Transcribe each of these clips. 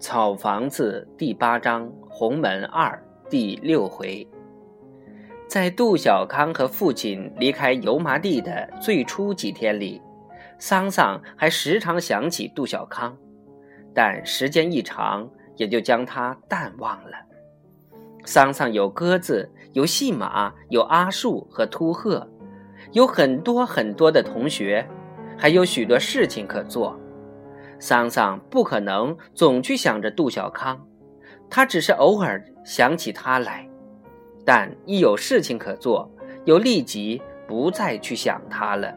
草房子第八章鸿门二第六回，在杜小康和父亲离开油麻地的最初几天里，桑桑还时常想起杜小康，但时间一长，也就将他淡忘了。桑桑有鸽子，有戏马，有阿树和秃鹤，有很多很多的同学，还有许多事情可做。桑桑不可能总去想着杜小康，他只是偶尔想起他来，但一有事情可做，又立即不再去想他了。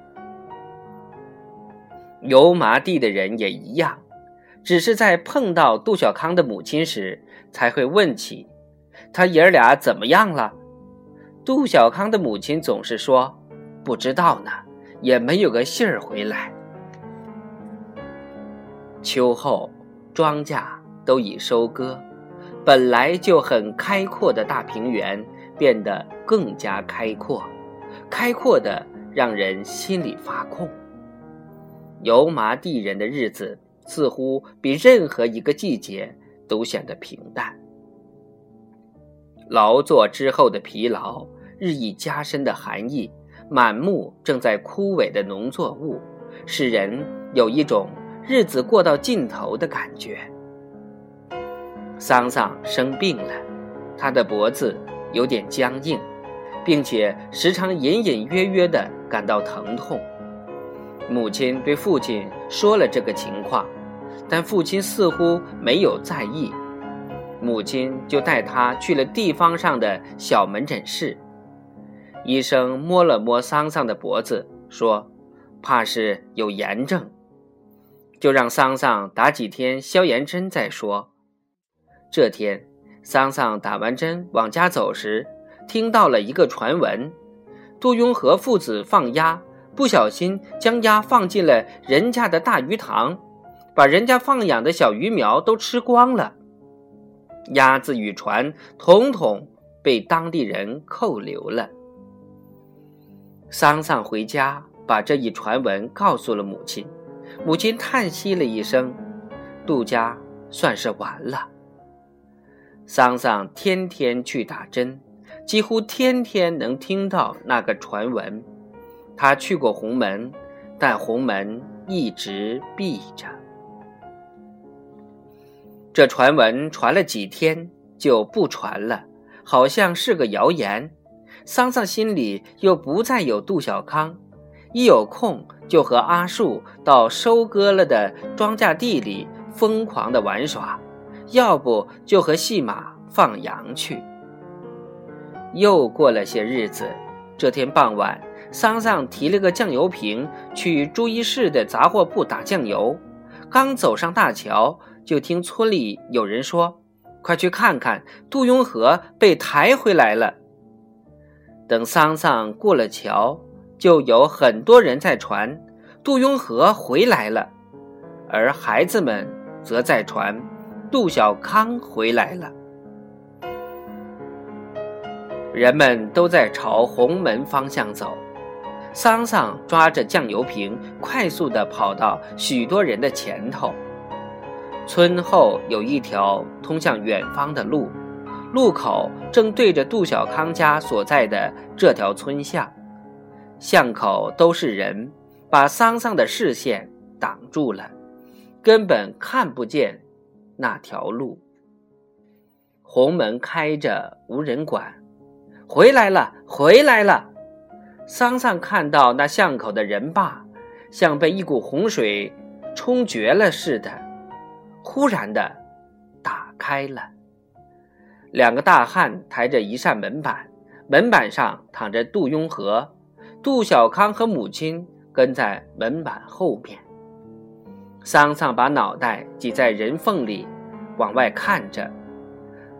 油麻地的人也一样，只是在碰到杜小康的母亲时，才会问起他爷儿俩怎么样了。杜小康的母亲总是说不知道呢，也没有个信儿回来。秋后，庄稼都已收割，本来就很开阔的大平原变得更加开阔，开阔的让人心里发空。油麻地人的日子似乎比任何一个季节都显得平淡。劳作之后的疲劳，日益加深的寒意，满目正在枯萎的农作物，使人有一种。日子过到尽头的感觉。桑桑生病了，他的脖子有点僵硬，并且时常隐隐约约的感到疼痛。母亲对父亲说了这个情况，但父亲似乎没有在意。母亲就带他去了地方上的小门诊室。医生摸了摸桑桑的脖子，说：“怕是有炎症。”就让桑桑打几天消炎针再说。这天，桑桑打完针往家走时，听到了一个传闻：杜雍和父子放鸭，不小心将鸭放进了人家的大鱼塘，把人家放养的小鱼苗都吃光了。鸭子与船统统被当地人扣留了。桑桑回家，把这一传闻告诉了母亲。母亲叹息了一声，杜家算是完了。桑桑天天去打针，几乎天天能听到那个传闻。他去过红门，但红门一直闭着。这传闻传了几天就不传了，好像是个谣言。桑桑心里又不再有杜小康。一有空就和阿树到收割了的庄稼地里疯狂的玩耍，要不就和戏马放羊去。又过了些日子，这天傍晚，桑桑提了个酱油瓶去朱一市的杂货铺打酱油，刚走上大桥，就听村里有人说：“快去看看，杜雍和被抬回来了。”等桑桑过了桥。就有很多人在传杜雍和回来了，而孩子们则在传杜小康回来了。人们都在朝红门方向走，桑桑抓着酱油瓶，快速地跑到许多人的前头。村后有一条通向远方的路，路口正对着杜小康家所在的这条村巷。巷口都是人，把桑桑的视线挡住了，根本看不见那条路。红门开着，无人管。回来了，回来了！桑桑看到那巷口的人坝，像被一股洪水冲决了似的，忽然的打开了。两个大汉抬着一扇门板，门板上躺着杜雍和。杜小康和母亲跟在门板后面。桑桑把脑袋挤在人缝里，往外看着。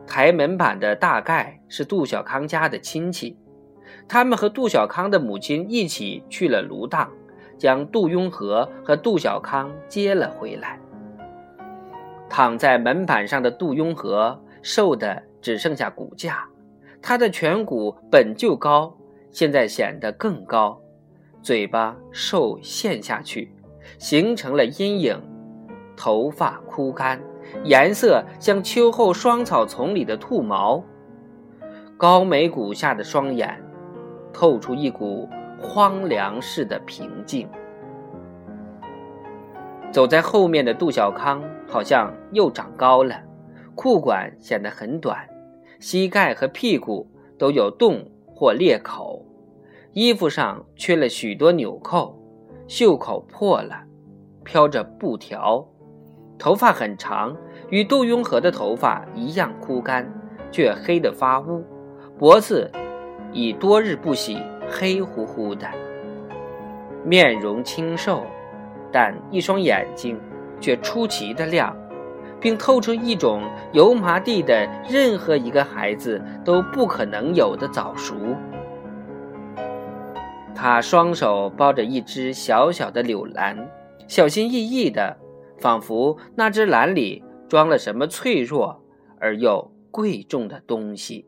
抬门板的大概是杜小康家的亲戚，他们和杜小康的母亲一起去了芦荡，将杜雍和和杜小康接了回来。躺在门板上的杜雍和瘦的只剩下骨架，他的颧骨本就高。现在显得更高，嘴巴瘦陷下去，形成了阴影，头发枯干，颜色像秋后霜草丛里的兔毛。高眉骨下的双眼，透出一股荒凉似的平静。走在后面的杜小康好像又长高了，裤管显得很短，膝盖和屁股都有洞或裂口，衣服上缺了许多纽扣，袖口破了，飘着布条，头发很长，与杜雍和的头发一样枯干，却黑得发乌，脖子已多日不洗，黑乎乎的，面容清瘦。但一双眼睛却出奇的亮，并透出一种油麻地的任何一个孩子都不可能有的早熟。他双手抱着一只小小的柳篮，小心翼翼的，仿佛那只篮里装了什么脆弱而又贵重的东西。